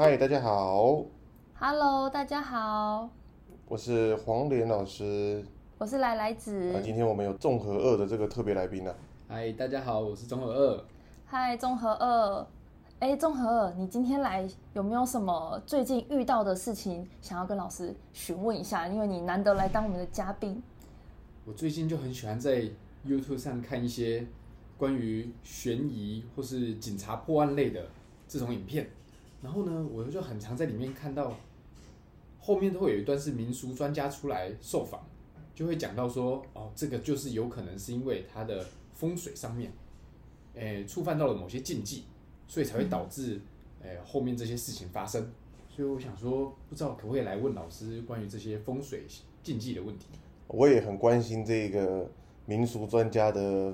嗨，大家好，Hello，大家好，我是黄连老师。我是来来啊，子。今天我们有综合二的这个特别来宾呢、嗨，大家好，我是综合二。嗨，综合二。哎，综合二，你今天来有没有什么最近遇到的事情想要跟老师询问一下？因为你难得来当我们的嘉宾。我最近就很喜欢在 YouTube 上看一些关于悬疑或是警察破案类的这种影片，然后呢，我就很常在里面看到后面都会有一段是民俗专家出来受访，就会讲到说，哦，这个就是有可能是因为它的风水上面，诶，触犯到了某些禁忌，所以才会导致诶后面这些事情发生。所以我想说，不知道可不可以来问老师关于这些风水禁忌的问题。我也很关心这个民俗专家的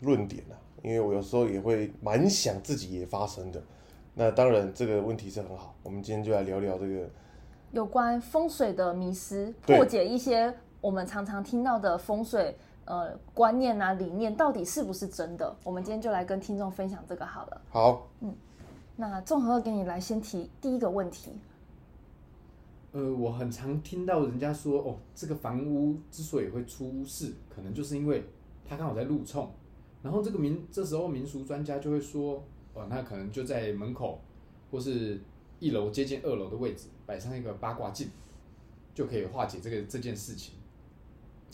论点啊，因为我有时候也会蛮想自己也发生的。那当然，这个问题是很好，我们今天就来聊聊这个。有关风水的迷失，破解一些我们常常听到的风水呃观念啊理念，到底是不是真的？我们今天就来跟听众分享这个好了。好，嗯那综合二给你来先提第一个问题。呃，我很常听到人家说，哦，这个房屋之所以会出事，可能就是因为它刚好在路冲，然后这个民这时候民俗专家就会说，哦，那可能就在门口或是一楼接近二楼的位置摆上一个八卦镜，就可以化解这个这件事情。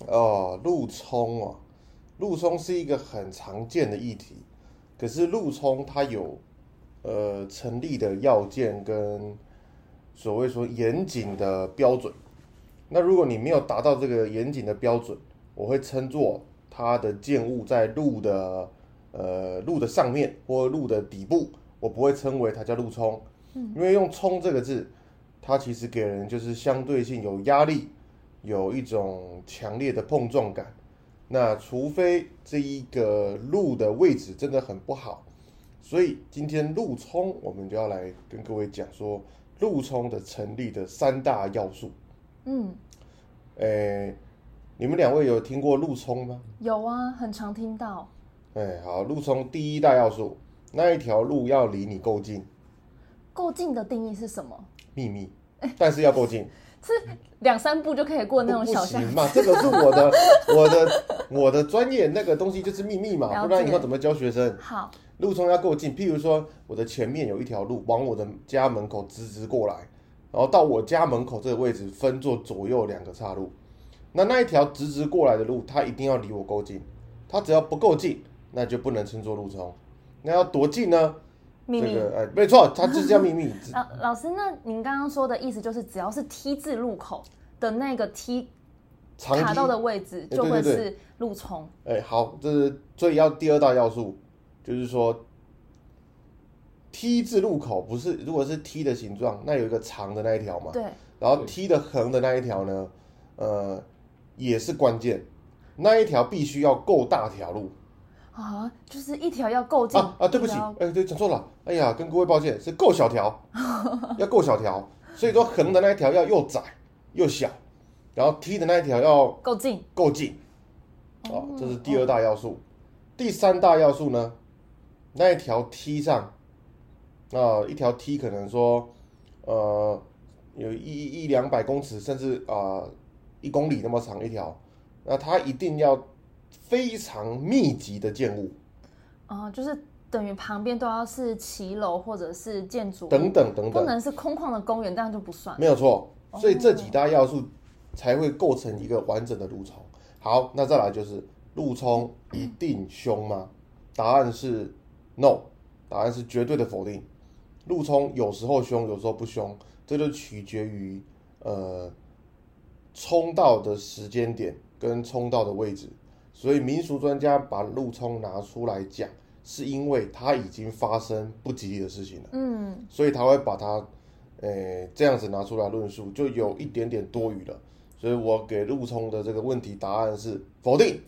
哦，路冲啊，路冲是一个很常见的议题，可是路冲它有呃成立的要件跟所谓说严谨的标准。那如果你没有达到这个严谨的标准，我会称作它的建物在路的呃路的上面或路的底部，我不会称为它叫路冲，嗯因为用冲这个字，它其实给人就是相对性有压力。有一种强烈的碰撞感。那除非这一个路的位置真的很不好，所以今天路冲我们就要来跟各位讲说路冲的成立的三大要素。嗯，诶，你们两位有听过路冲吗？有啊，很常听到。哎，好，路冲第一大要素，那一条路要离你够近，够近的定义是什么？秘密，但是要够近。是两三步就可以过那种小巷行。嘛，这个是我的我的我的专业，那个东西就是秘密嘛，不然以后怎么教学生？好，路冲要够近，譬如说我的前面有一条路往我的家门口直直过来，然后到我家门口这个位置分作左右两个岔路，那那一条直直过来的路，它一定要离我够近，它只要不够近，那就不能称作路冲。那要多近呢？秘密。这个哎，没错，它就是叫秘密。老 老师，那您刚刚说的意思就是，只要是 T 字路口的那个 T 长卡到的位置，哎就会是路冲。哎，好，这是所以要第二大要素，就是说 T 字路口不是，如果是 T 的形状，那有一个长的那一条嘛，对，然后 T 的横的那一条呢，呃，也是关键，那一条必须要够大条路啊，就是一条要够近啊啊，对不起哎，对，讲错了，哎呀，跟各位抱歉，是够小条，要够小条，所以说横的那一条要又窄又小，然后 T 的那一条要够近。够近，哦，这是第二大要素。第三大要素呢，那一条梯上，啊、一条梯可能说，呃，有一一两百公尺，甚至啊一、公里那么长一条，那它一定要非常密集的建物，啊、就是等于旁边都要是骑楼或者是建筑，等等等等，不能是空旷的公园，这样就不算。没有错。所以这几大要素才会构成一个完整的路冲。好，那再来就是路冲一定凶吗？答案是 no，答案是绝对的否定。路冲有时候凶，有时候不凶，这就取决于呃冲到的时间点跟冲到的位置。所以民俗专家把路冲拿出来讲，是因为它已经发生不吉利的事情了。嗯，所以他会把它，诶、这样子拿出来论述，就有一点点多余了。所以我给陆冲的这个问题答案是否定。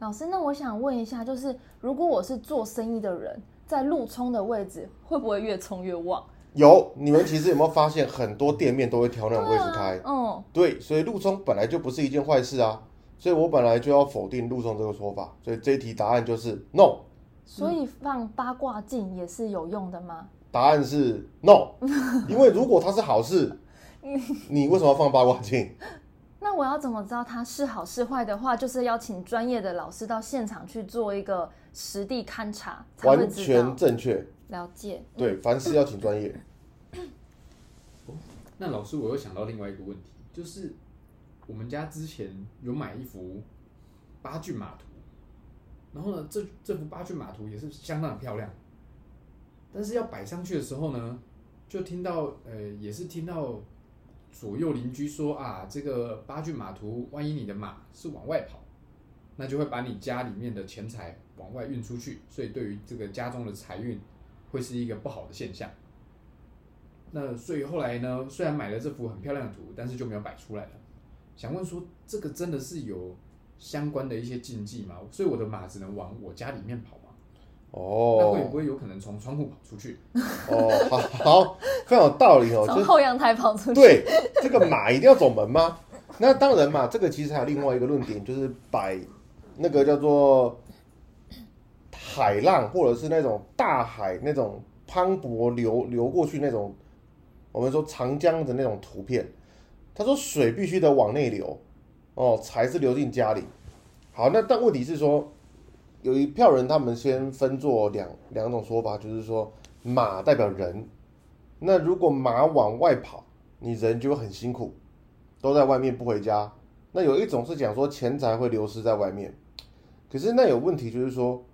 老师，那我想问一下，就是如果我是做生意的人，在路冲的位置，会不会越冲越旺？有，你们其实有没有发现，很多店面都会挑那种位置开？嗯，对，所以路冲本来就不是一件坏事啊。所以我本来就要否定路冲这个说法，所以这一题答案就是 no。所以放八卦镜也是有用的吗？答案是 no，因为如果它是好事，你为什么要放八卦镜？那我要怎么知道它是好是坏的话，就是要请专业的老师到现场去做一个实地勘察，完全。正确。了解，对，凡事要请专业。那老师，我又想到另外一个问题，就是我们家之前有买一幅八骏马图，然后呢，这这幅八骏马图也是相当的漂亮，但是要摆上去的时候呢，就听到呃，也是听到左右邻居说啊，这个八骏马图，万一你的马是往外跑，那就会把你家里面的钱财往外运出去，所以对于这个家中的财运会是一个不好的现象。那所以后来呢，虽然买了这幅很漂亮的图，但是就没有摆出来了。想问说，这个真的是有相关的一些禁忌吗？所以我的马只能往我家里面跑吗？那会哦不会有可能从窗户跑出去？哦，好好，非常有道理哦。就是从后阳台跑出去。对，这个马一定要走门吗？那当然嘛，这个其实还有另外一个论点，就是摆那个叫做海浪，或者是那种大海那种磅礴流流过去那种，我们说长江的那种图片。他说水必须得往内流，哦，才是流进家里。好，那但问题是说，有一票人他们先分作两两种说法，就是说马代表人，那如果马往外跑，你人就会很辛苦，都在外面不回家。那有一种是讲说钱财会流失在外面，可是那有问题就是说，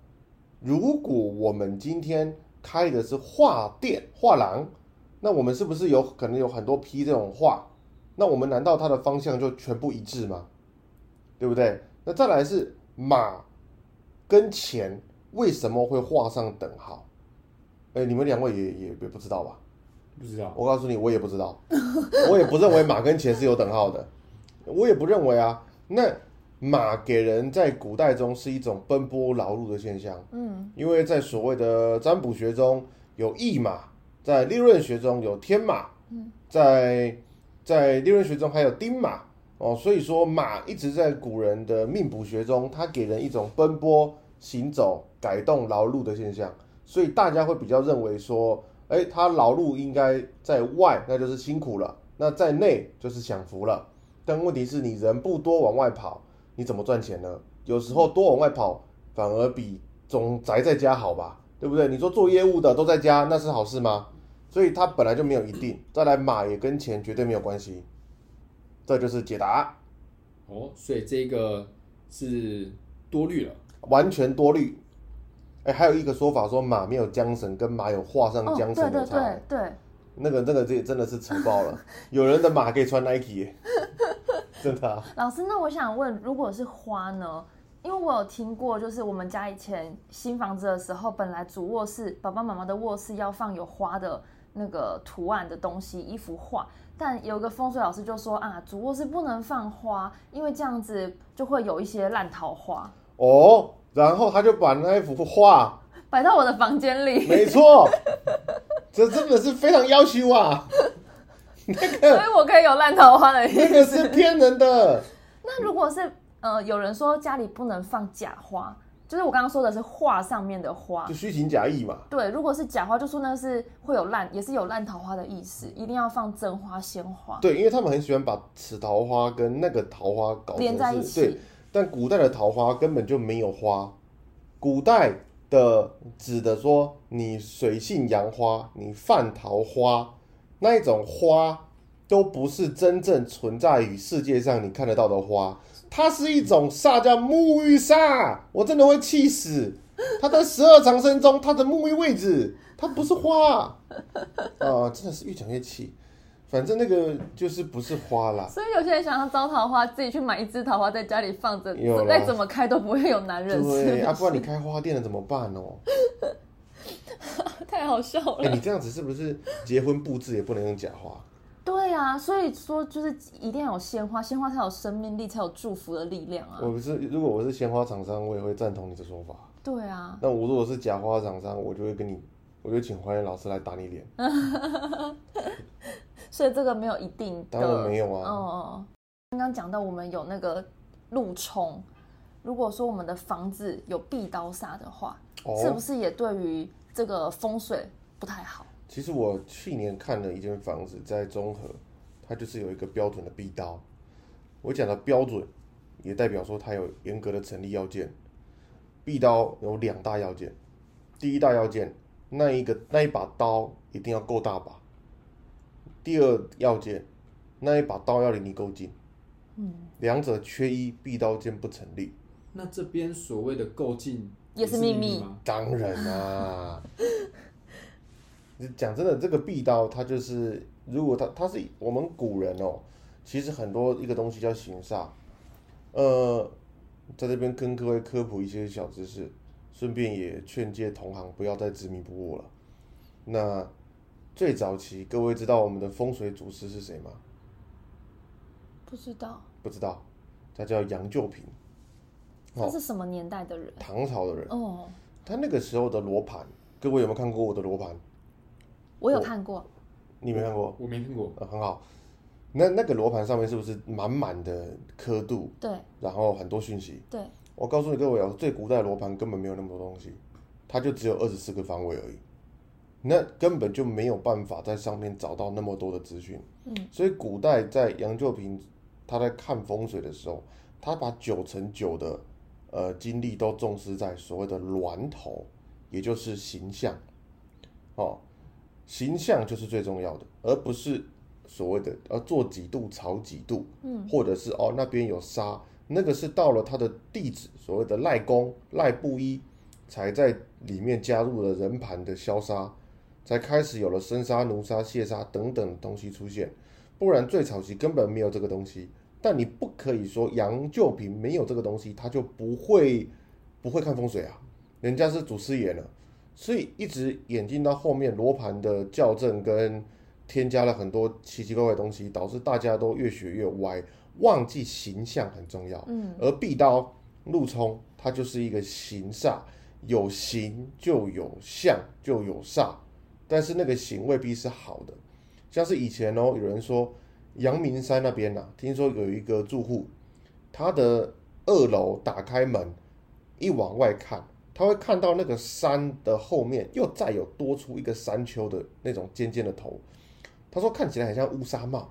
如果我们今天开的是画店、画廊，那我们是不是有可能有很多批这种画？那我们难道它的方向就全部一致吗？对不对？那再来是马跟钱为什么会画上等号？哎，你们两位也也也不知道吧？不知道。我告诉你，我也不知道，我也不认为马跟钱是有等号的，我也不认为啊。那马给人在古代中是一种奔波劳碌的现象，嗯，因为在所谓的占卜学中有驿马，在利润学中有天马，在在利润学中还有丁马哦，所以说马一直在古人的命卜学中，它给人一种奔波、行走、改动、劳碌的现象，所以大家会比较认为说，哎，他劳碌应该在外，那就是辛苦了；那在内就是享福了。但问题是你人不多往外跑，你怎么赚钱呢？有时候多往外跑反而比总宅在家好吧，对不对？你说做业务的都在家，那是好事吗？所以它本来就没有一定。再来，马也跟钱绝对没有关系，这就是解答，哦，所以这个是多虑了。完全多虑。哎，还有一个说法说马没有缰绳，跟马有画上哦，缰对对绳的差。对对，那个那个这真的是扯爆了，有人的马可以穿 Nike，真的啊。老师，那我想问，如果是花呢？因为我有听过，就是我们家以前新房子的时候，本来主卧室爸爸妈妈的卧室要放有花的那个图案的东西，一幅画。但有一个风水老师就说啊，主卧室不能放花，因为这样子就会有一些烂桃花哦，然后他就把那一幅画，摆到我的房间里，没错，这真的是非常要求啊，所以我可以有烂桃花的意那个。是骗人的。那如果是呃，有人说家里不能放假花，就是我刚刚说的是画上面的花就，虚情假意嘛。对，如果是假花，就说那是会有烂，也是有烂桃花的意思，一定要放真花、鲜花对，因为他们很喜欢把此桃花跟那个桃花搞连在一起对起。，但古代的桃花根本就没有花，古代的指的说你水性杨花，你犯桃花那一种花，都不是真正存在于世界上你看得到的花，它是一种煞叫沐浴煞，我真的会气死。它在十二长生中，它的沐浴位置，它不是花 啊、真的是越讲越气。反正那个就是不是花啦，所以有些人想要招桃花，自己去买一支桃花在家里放着再怎么开都不会有男人，对，是啊，不然你开花店了怎么办哦？太好笑哎、了。你这样子是不是结婚布置也不能用假花？对啊，所以说就是一定要有鲜花，鲜花才有生命力，才有祝福的力量啊。我不是，如果我是鲜花厂商，我也会赞同你的说法。对啊，那我如果是假花厂商，我就会跟你，我就请黄岩老师来打你脸。所以这个没有一定的，当然没有啊嗯嗯嗯。刚刚讲到我们有那个路冲，如果说我们的房子有壁刀煞的话，哦，是不是也对于这个风水不太好？其实我去年看了一间房子在中和，它就是有一个标准的壁刀。我讲的标准，也代表说它有严格的成立要件。壁刀有两大要件，第一大要件，那一个那一把刀一定要够大把；第二要件，那一把刀要离你够近。嗯，两者缺一，壁刀间不成立。那这边所谓的够近也是秘密吗？当然啦、讲真的，这个壁刀它就是，如果它它是我们古人哦，其实很多一个东西叫形煞，呃，在这边跟各位科普一些小知识，顺便也劝诫同行不要再执迷不悟了。那最早期，各位知道我们的风水祖师是谁吗？不知道不知道，他叫杨旧平，他是什么年代的人？唐朝的人。哦，他那个时候的罗盘，各位有没有看过我的罗盘？我有看过，你没看过？我没看过。呃，很好。那那个罗盘上面是不是满满的刻度，对然后很多讯息？对，我告诉你各位哦，最古代的罗盘根本没有那么多东西，它就只有二十四个方位而已，那根本就没有办法在上面找到那么多的资讯。嗯，所以古代在杨旧平他在看风水的时候，他把九成九的呃精力都重视在所谓的峦头，也就是形象。哦，形象就是最重要的，而不是所谓的呃做几度炒几度，嗯，或者是哦那边有沙，那个是到了他的弟子，所谓的赖公赖布衣，才在里面加入了人盘的消杀，才开始有了生杀、奴杀、蟹杀等等东西出现，不然最早期根本没有这个东西。但你不可以说杨旧平没有这个东西，他就不会不会看风水啊，人家是祖师爷呢。所以一直演进到后面，罗盘的校正跟添加了很多奇奇怪怪的东西，导致大家都越学越歪，忘记形象很重要。嗯，而壁刀、路冲，它就是一个形煞，有形就有相，就有煞，但是那个形未必是好的。像是以前哦，有人说阳明山那边呐、听说有一个住户，他的二楼打开门，一往外看。他会看到那个山的后面又再有多出一个山丘的那种尖尖的头，他说看起来很像乌纱帽，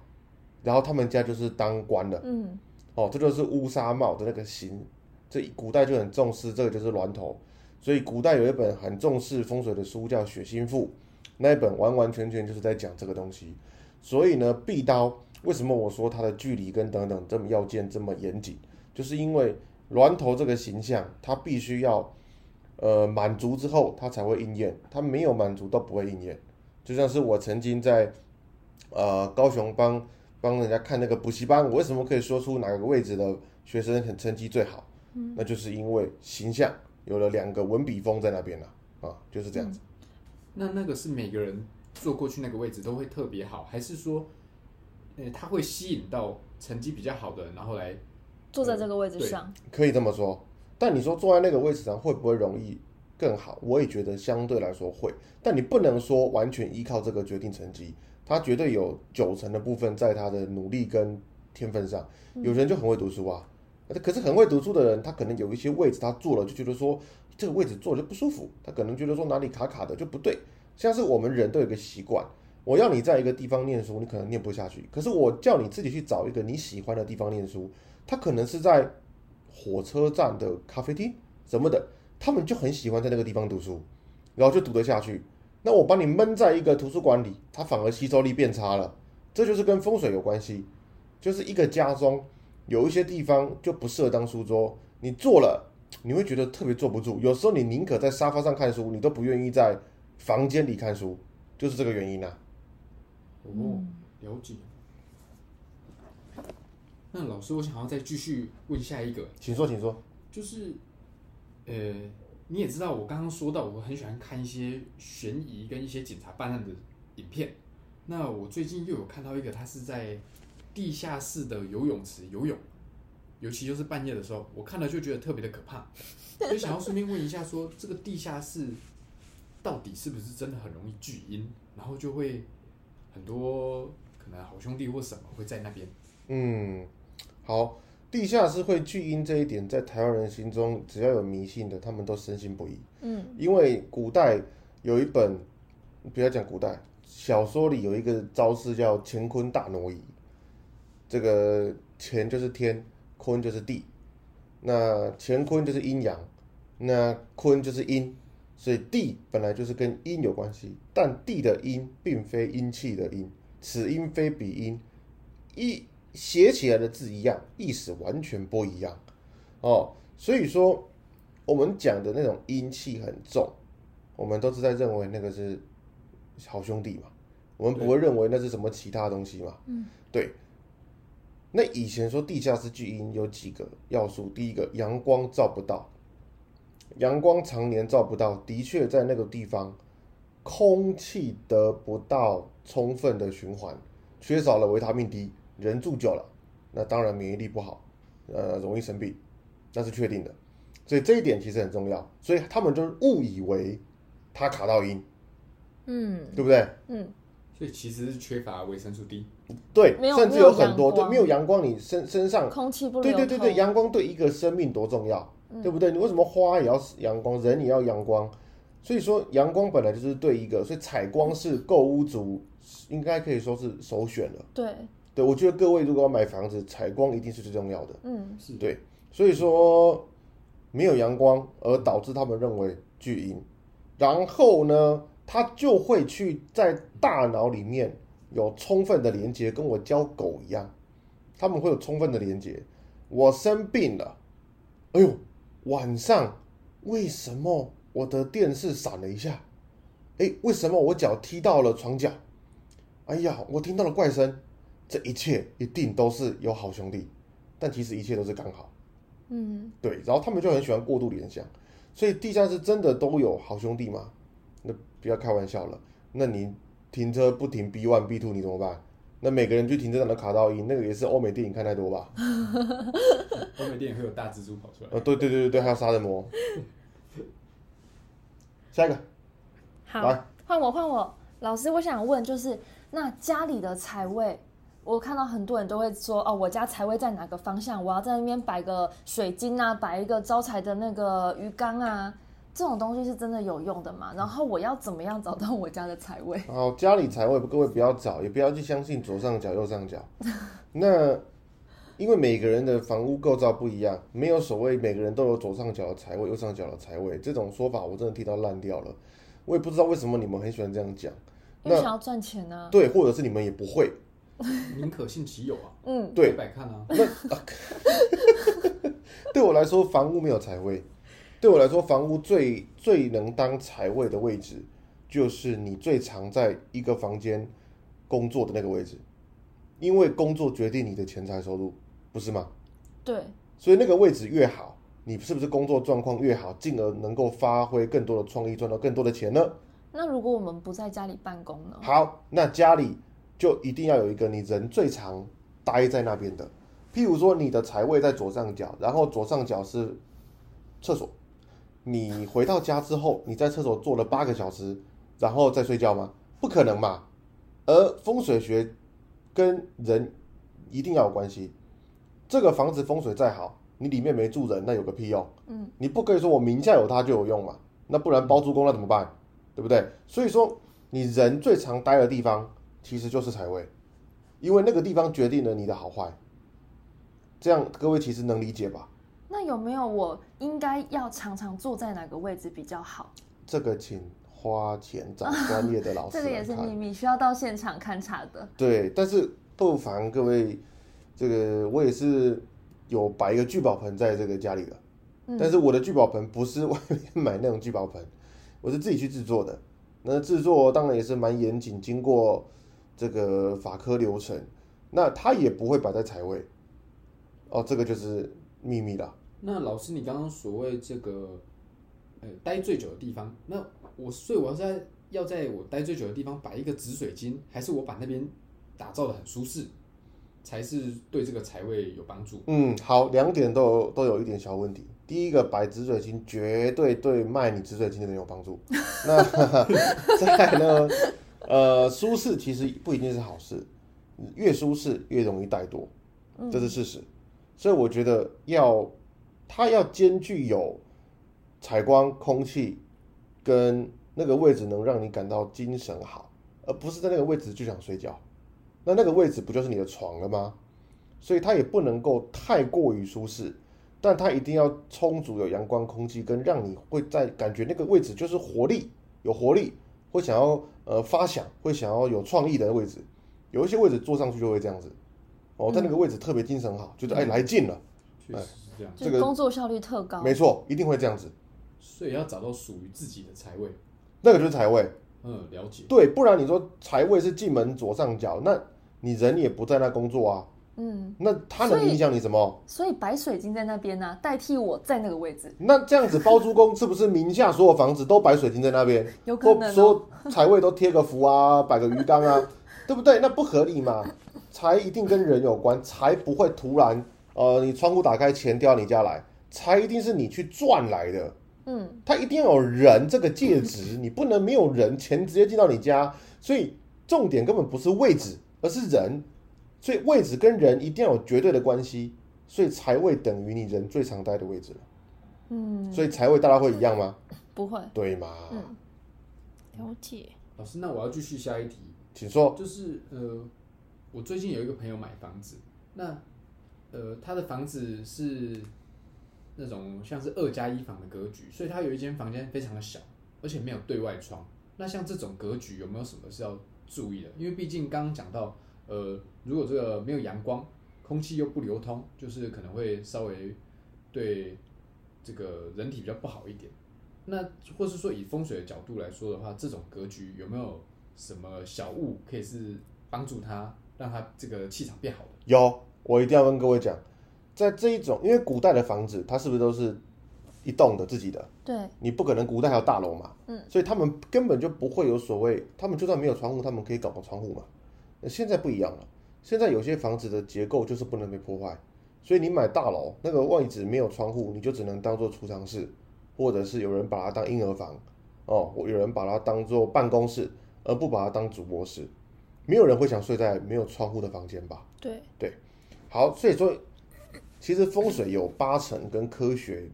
然后他们家就是当官的，嗯，哦，这就是乌纱帽的那个形，这古代就很重视这个就是峦头，所以古代有一本很重视风水的书叫《血心赋》，那一本完完全全就是在讲这个东西，所以呢，壁刀为什么我说它的距离跟等等这么要件这么严谨，就是因为峦头这个形象，它必须要。呃，满足之后它才会应验，它没有满足都不会应验。就像是我曾经在呃高雄帮帮人家看那个补习班，我为什么可以说出哪个位置的学生很成绩最好？嗯，那就是因为形象有了两个文笔峰在那边了啊，就是这样子。那那个是每个人坐过去那个位置都会特别好，还是说，呃，他会吸引到成绩比较好的人，然后来坐在这个位置上，可以这么说。但你说坐在那个位置上会不会容易更好？我也觉得相对来说会，但你不能说完全依靠这个决定成绩，他绝对有九成的部分在他的努力跟天分上。有人就很会读书啊，可是很会读书的人，他可能有一些位置他坐了就觉得说这个位置坐着不舒服，他可能觉得说哪里卡卡的就不对。像是我们人都有一个习惯，我要你在一个地方念书，你可能念不下去，可是我叫你自己去找一个你喜欢的地方念书，他可能是在。火车站的咖啡厅什么的，他们就很喜欢在那个地方读书，然后就读得下去。那我把你闷在一个图书馆里，它反而吸收力变差了。这就是跟风水有关系，就是一个家中有一些地方就不适合当书桌，你坐了你会觉得特别坐不住。有时候你宁可在沙发上看书，你都不愿意在房间里看书，就是这个原因啊。哦，了解。那老师，我想要再继续问下一个，请说，请说。就是，呃，你也知道，我刚刚说到，我很喜欢看一些悬疑跟一些警察办案的影片。那我最近又有看到一个，他是在地下室的游泳池游泳，尤其就是半夜的时候，我看了就觉得特别的可怕，所以想要顺便问一下说这个地下室到底是不是真的很容易聚阴，然后就会很多可能好兄弟或什么会在那边。嗯，好，地下室会聚阴这一点，在台湾人心中，只要有迷信的，他们都深信不疑。嗯，因为古代有一本，不要讲古代，小说里有一个招式叫乾坤大挪移，这个乾就是天，坤就是地，那乾坤就是阴阳，那坤就是阴，所以地本来就是跟阴有关系，但地的阴并非阴气的阴，此阴非彼阴，一写起来的字一样，意思完全不一样哦。所以说，我们讲的那种阴气很重，我们都是在认为那个是好兄弟嘛，我们不会认为那是什么其他东西嘛。嗯，对。那以前说地下室巨阴有几个要素，第一个阳光照不到，阳光常年照不到，的确在那个地方，空气得不到充分的循环，缺少了维他命 D，人住久了，那当然免疫力不好，呃，容易生病，那是确定的。所以这一点其实很重要，所以他们就误以为他卡到阴，嗯对不对？嗯，所以其实是缺乏维生素 D。对甚至有很多对没有阳光，你身身上空气不对对对，阳光对一个生命多重要，对不对？你为什么花也要阳光，人也要阳光？所以说阳光本来就是对一个，所以采光是购屋族应该可以说是首选了。对，对，我觉得各位如果要买房子，采光一定是最重要的。嗯是对，所以说没有阳光，而导致他们认为巨阴，然后呢，他就会去在大脑里面有充分的连接，跟我教狗一样，他们会有充分的连接。我生病了，哎呦，晚上为什么我的电视闪了一下？哎，为什么我脚踢到了床角？哎呀，我听到了怪声，这一切一定都是有好兄弟，但其实一切都是刚好。嗯，对，然后他们就很喜欢过度联想，所以地下室真的都有好兄弟吗？那不要开玩笑了。那你停车不停 B one B two 你怎么办？那每个人去停车场的卡到音，那个也是欧美电影看太多吧？欧美电影会有大蜘蛛跑出来。呃，对对对对对，还有杀人魔。下一个，好来，换我换我。老师，我想问，就是那家里的财位，我看到很多人都会说，哦，我家财位在哪个方向？我要在那边摆个水晶啊，摆一个招财的那个鱼缸啊，这种东西是真的有用的吗？然后我要怎么样找到我家的财位？哦，家里财位各位不要找，也不要去相信左上角右上角。那因为每个人的房屋构造不一样，没有所谓每个人都有左上角的财位、右上角的财位这种说法，我真的听到烂掉了。我也不知道为什么你们很喜欢这样讲，那因为想要赚钱呢、对，或者是你们也不会，宁可信其有啊，嗯，对百百看啊。对我来说，房屋没有财位。对我来说，房屋最最能当财位的位置，就是你最常在一个房间工作的那个位置，因为工作决定你的钱财收入，不是吗？对，所以那个位置越好，你是不是工作状况越好，进而能够发挥更多的创意，赚到更多的钱呢？那如果我们不在家里办公呢？好，那家里就一定要有一个你人最常待在那边的，譬如说你的财位在左上角，然后左上角是厕所，你回到家之后，你在厕所坐了八个小时，然后再睡觉吗？不可能嘛。而风水学跟人一定要有关系。这个房子风水再好，你里面没住人，那有个屁用？嗯，你不可以说我名下有它就有用嘛？那不然包租公那怎么办？对不对？所以说，你人最常待的地方其实就是财位，因为那个地方决定了你的好坏。这样各位其实能理解吧？那有没有我应该要常常坐在哪个位置比较好？这个请花钱找专业的老师 这个也。是秘密，需要到现场勘察的。对，但是不妨各位，这个我也是有摆一个聚宝盆在这个家里的，嗯但是我的聚宝盆不是外面买那种聚宝盆，我是自己去制作的。那制作当然也是蛮严谨，经过这个法科流程，那他也不会摆在财位。哦，这个就是秘密了。那老师，你刚刚所谓这个，呃，待最久的地方，那我所以我要在要在我待最久的地方摆一个紫水晶，还是我把那边打造的很舒适，才是对这个财位有帮助？嗯，好，两点都有都有一点小问题。第一个，摆紫水晶绝对对卖你紫水晶的人有帮助。那 再来呢，呃，舒适其实不一定是好事，越舒适越容易怠惰，这是事实。所以我觉得要它要兼具有采光、空气跟那个位置能让你感到精神好，而不是在那个位置就想睡觉。那那个位置不就是你的床了吗？所以它也不能够太过于舒适，但它一定要充足有阳光、空气，跟让你会在感觉那个位置就是活力，有活力，会想要呃发想，会想要有创意的位置。有一些位置坐上去就会这样子，哦，在那个位置特别精神好，觉得哎来劲了，确实是这样，这个工作效率特高。没错，一定会这样子。所以要找到属于自己的财位。那个就是财位，嗯，了解。对，不然你说财位是进门左上角，那你人也不在那工作啊，嗯，那它能影响你什么？所以白水晶在那边呢、代替我在那个位置，那这样子包租公是不是名下所有房子都白水晶在那边，有可能、说财位都贴个符啊，摆个鱼缸啊，对不对？那不合理嘛。财一定跟人有关，财不会突然呃你窗户打开钱掉到你家来，财一定是你去赚来的。嗯，它一定要有人这个介质，你不能没有人，钱直接进到你家。所以重点根本不是位置，而是人。所以位置跟人一定要有绝对的关系。所以财位等于你人最常待的位置了。嗯，所以财位大家会一样吗？不会，对吗？嗯了解。老师，那我要继续下一题，请说。就是呃，我最近有一个朋友买房子，那呃，他的房子是那种像是二加一房的格局，所以他有一间房间非常的小，而且没有对外窗。那像这种格局有没有什么是要注意的？因为毕竟刚刚讲到，呃，如果这个没有阳光，空气又不流通，就是可能会稍微对这个人体比较不好一点。那或是说以风水的角度来说的话，这种格局有没有什么小物可以是帮助他，让他这个气场变好的？有，我一定要跟各位讲，在这一种，因为古代的房子，它是不是都是一栋的自己的？对，你不可能古代还有大楼嘛，嗯，所以他们根本就不会有所谓，他们就算没有窗户，他们可以搞个窗户嘛。那现在不一样了，现在有些房子的结构就是不能被破坏，所以你买大楼那个位置没有窗户，你就只能当做储藏室，或者是有人把它当婴儿房，哦，或有人把它当做办公室，而不把它当主卧室。没有人会想睡在没有窗户的房间吧？对对，好，所以说，其实风水有八成跟科学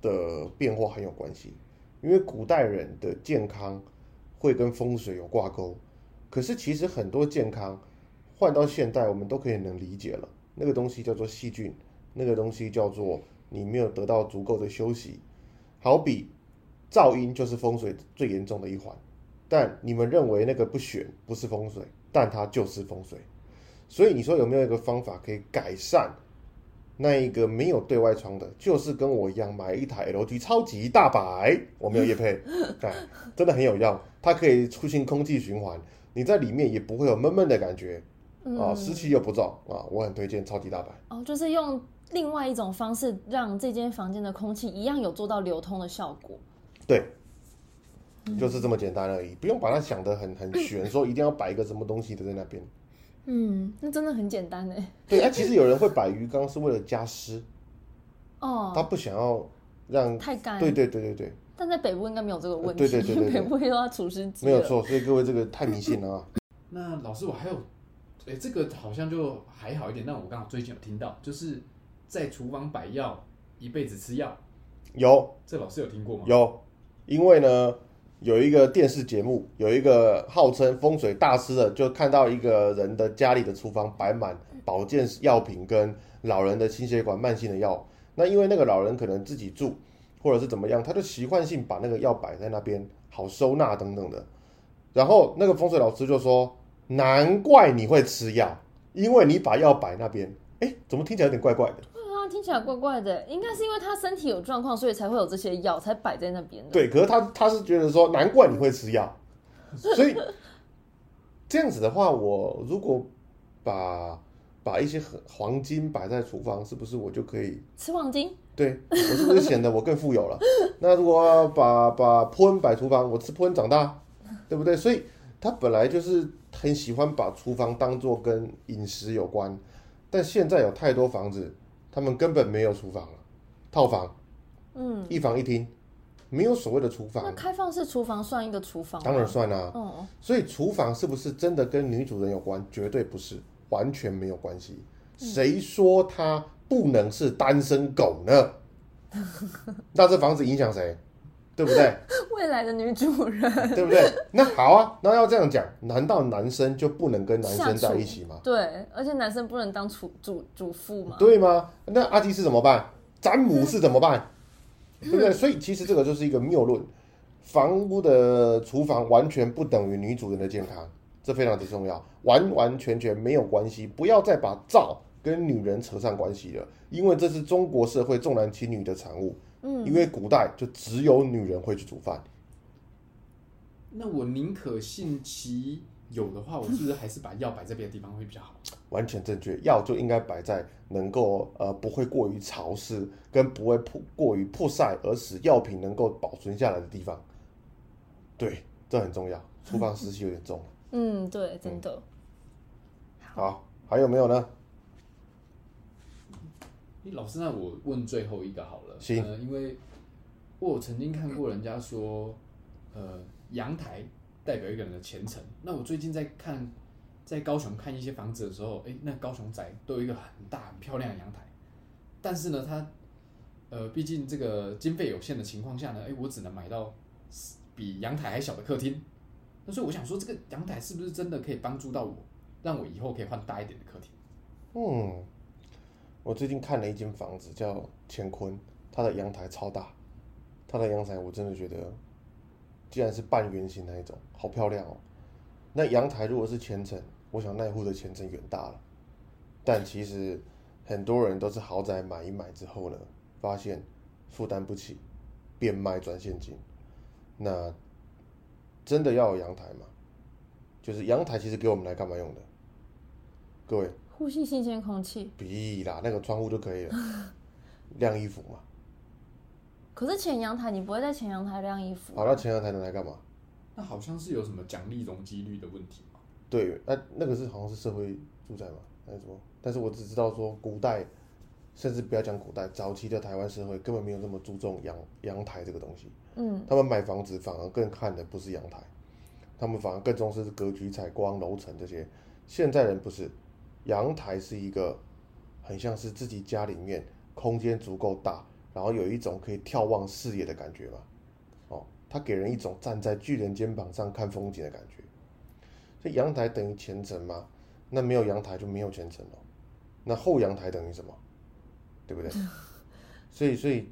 的变化很有关系，因为古代人的健康会跟风水有挂钩，可是其实很多健康换到现代，我们都可以能理解了。那个东西叫做细菌，那个东西叫做你没有得到足够的休息，好比噪音就是风水最严重的一环，但你们认为那个不选不是风水，但它就是风水。所以你说有没有一个方法可以改善那一个没有对外窗的？就是跟我一样买一台 LG 超级大白，我没有业配，哎，真的很有用，它可以促进空气循环，你在里面也不会有闷闷的感觉啊，湿气又不重啊，我很推荐超级大白。哦，就是用另外一种方式让这间房间的空气一样有做到流通的效果。对，就是这么简单而已，不用把它想得很很玄，说一定要摆一个什么东西的在那边。嗯，那真的很简单哎。对，哎、其实有人会摆鱼缸是为了加湿，哦，他不想要让。太干。对对对对对，但在北部应该没有这个问题，对对对对对 北部又要除湿机。没有。错。所以各位这个太迷信了啊。那老师，我还有，哎，这个好像就还好一点。但我刚好最近有听到，就是在厨房摆药，一辈子吃药，有这老师有听过吗？有，因为呢有一个电视节目，有一个号称风水大师的，就看到一个人的家里的厨房摆满保健药品跟老人的心血管慢性的药。那因为那个老人可能自己住，或者是怎么样，他就习惯性把那个药摆在那边，好收纳等等的。然后那个风水老师就说：“难怪你会吃药，因为你把药摆那边。”哎，怎么听起来有点怪怪的？对啊，听起来怪怪的，应该是因为他身体有状况，所以才会有这些药才摆在那边的。对，可是他他是觉得说，难怪你会吃药，所以这样子的话，我如果把把一些很黄金摆在厨房，是不是我就可以？吃黄金，对我是不是显得我更富有了？那如果把把把喷摆厨房，我吃喷长大，对不对？所以他本来就是很喜欢把厨房当做跟饮食有关，但现在有太多房子，他们根本没有厨房了，套房嗯，一房一厅，没有所谓的厨房那。开放式厨房算一个厨房吗？当然算啦、哦，所以厨房是不是真的跟女主人有关？绝对不是，完全没有关系。谁说它不能是单身狗呢？那这房子影响谁？对不对？未来的女主人，对不对？那好啊，那要这样讲，难道男生就不能跟男生在一起吗？对，而且男生不能当主主主妇吗，对吗？那阿基斯怎么办？詹姆士怎么办？对不对？所以其实这个就是一个谬论，房屋的厨房完全不等于女主人的健康，这非常的重要，完完全全没有关系。不要再把灶跟女人扯上关系了，因为这是中国社会重男轻女的产物。嗯，因为古代就只有女人会去煮饭，那我宁可信其有的话，我是不是还是把药摆在别的地方会比较好？完全正确。药就应该摆在能够呃不会过于潮湿，跟不会破过于曝晒，而使药品能够保存下来的地方。对，这很重要。厨房湿气有点重。嗯，对，真的。好，还有没有呢？诶老师，那我问最后一个好了。行呃，因为我有曾经看过人家说，呃，阳台代表一个人的前程。那我最近在看，在高雄看一些房子的时候，诶，那高雄宅都有一个很大很漂亮的阳台，但是呢，它呃，毕竟这个经费有限的情况下呢，诶，我只能买到比阳台还小的客厅。那所以我想说，这个阳台是不是真的可以帮助到我，让我以后可以换大一点的客厅？嗯，我最近看了一间房子叫乾坤，它的阳台超大，它的阳台我真的觉得，既然是半圆形那一种，好漂亮哦。那阳台如果是前程，我想那户的前程远大了。但其实很多人都是豪宅买一买之后呢，发现负担不起，变卖转现金。那真的要有阳台吗？就是阳台其实给我们来干嘛用的？各位，呼吸新鲜空气。屁啦，那个窗户就可以了，晾衣服嘛。可是前阳台你不会在前阳台晾衣服，跑到前阳台能来干嘛？那好像是有什么奖励容积率的问题吗？对，那、那个是好像是社会住宅嘛，还是什么？但是我只知道说古代，甚至不要讲古代，早期的台湾社会根本没有那么注重阳阳台这个东西。嗯，他们买房子反而更看的不是阳台，他们反而更重视格局、采光、楼层这些。现在人不是，阳台是一个很像是自己家里面空间足够大，然后有一种可以眺望视野的感觉嘛。哦，它给人一种站在巨人肩膀上看风景的感觉。所以阳台等于前程吗？那没有阳台就没有前程了。那后阳台等于什么？对不对？所以，所以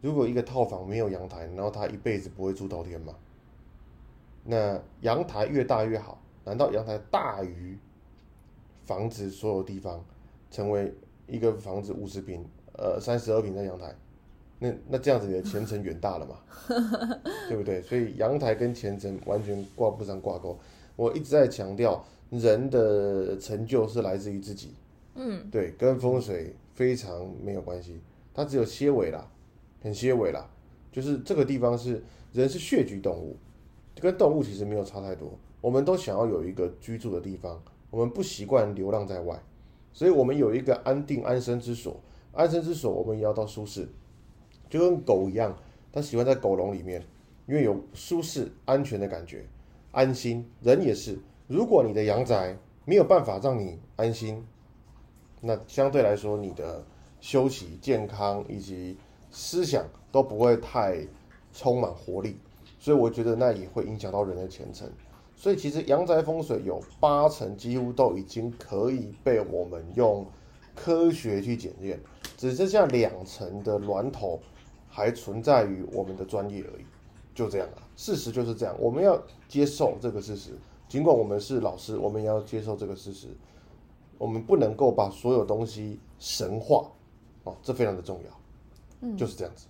如果一个套房没有阳台，然后他一辈子不会住到天吗？那阳台越大越好，难道阳台大于房子所有地方，成为一个房子五十平，呃三十二平的阳台？那那这样子你的前程远大了嘛？对不对？所以阳台跟前程完全挂不上挂钩。我一直在强调，人的成就是来自于自己，嗯，对，跟风水非常没有关系，它只有些尾啦，很些尾啦。就是这个地方是人是穴居动物，跟动物其实没有差太多。我们都想要有一个居住的地方，我们不习惯流浪在外，所以我们有一个安定安身之所。安身之所，我们也要到舒适，就跟狗一样，它喜欢在狗笼里面，因为有舒适安全的感觉，安心。人也是，如果你的阳宅没有办法让你安心，那相对来说，你的休息、健康以及思想都不会太充满活力，所以我觉得那也会影响到人的前程。所以其实阳宅风水有八成几乎都已经可以被我们用科学去检验，只剩下两成的峦头还存在于我们的专业而已。就这样啊，事实就是这样，我们要接受这个事实。尽管我们是老师，我们也要接受这个事实。我们不能够把所有东西神化，哦，这非常的重要。嗯，就是这样子。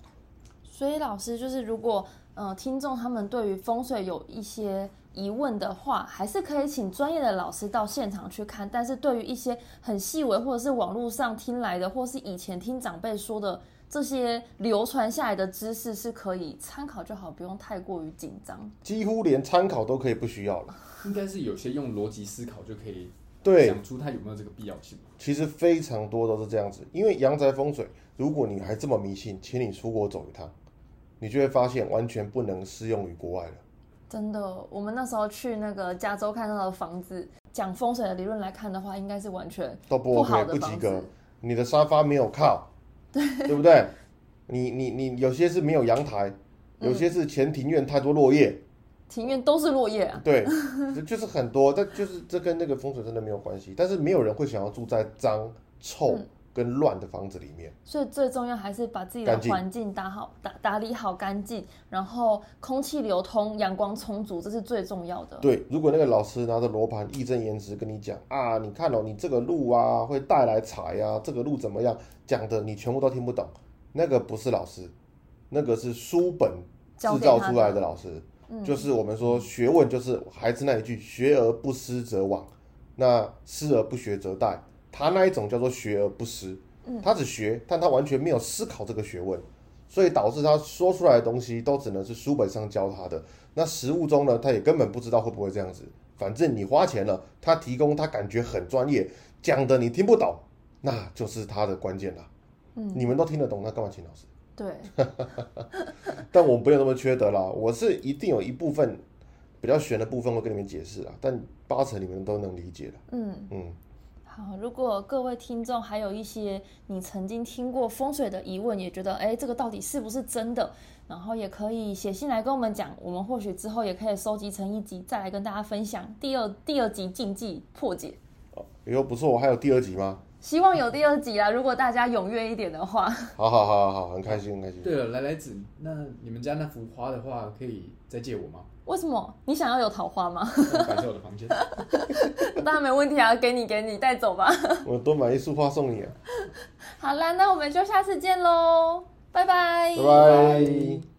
所以老师就是如果呃听众他们对于风水有一些疑问的话，还是可以请专业的老师到现场去看。但是对于一些很细微或者是网络上听来的，或是以前听长辈说的这些流传下来的知识，是可以参考就好，不用太过于紧张。几乎连参考都可以不需要了。应该是有些用逻辑思考就可以对，想出它有没有这个必要性。其实非常多都是这样子。因为阳宅风水，如果你还这么迷信，请你出国走一趟，你就会发现完全不能适用于国外了。真的，我们那时候去那个加州看到的房子，讲风水的理论来看的话，应该是完全都不好的不及格。你的沙发没有靠，对不对？你你你有些是没有阳台，有些是前庭院太多落叶，庭院都是落叶啊。对，就就是很多，但就是这跟那个风水真的没有关系。但是没有人会想要住在脏、臭跟乱的房子里面。所以最重要还是把自己的环境打好、打打理好干净，然后空气流通、阳光充足，这是最重要的。对，如果那个老师拿着罗盘义正言辞跟你讲啊，你看哦，你这个路啊会带来财啊，这个路怎么样，讲的你全部都听不懂，那个不是老师，那个是书本教制造出来的老师。就是我们说学问，就是孩子那一句“学而不思则罔”，那思而不学则殆。他那一种叫做学而不思，他只学，但他完全没有思考这个学问，所以导致他说出来的东西都只能是书本上教他的。那实物中呢，他也根本不知道会不会这样子。反正你花钱了，他提供他感觉很专业，讲的你听不懂，那就是他的关键啦。你们都听得懂，那干嘛请老师？对，但我没有那么缺德啦，我是一定有一部分比较玄的部分会跟你们解释啦，但八成你们都能理解的。嗯嗯，好。如果各位听众还有一些你曾经听过风水的疑问，也觉得哎这个到底是不是真的，然后也可以写信来跟我们讲，我们或许之后也可以收集成一集，再来跟大家分享第二第二集禁忌破解。哦，哟不错，我还有第二集吗？希望有第二集啦，如果大家踊跃一点的话。好好好好好，很开心很开心。对了，来来子，那你们家那幅画的话，可以再借我吗？为什么？你想要有桃花吗？摆在我的房间。当然没问题啊，给你给你带走吧。我多买一束花送你啊，好啦，那我们就下次见喽，拜拜。拜拜。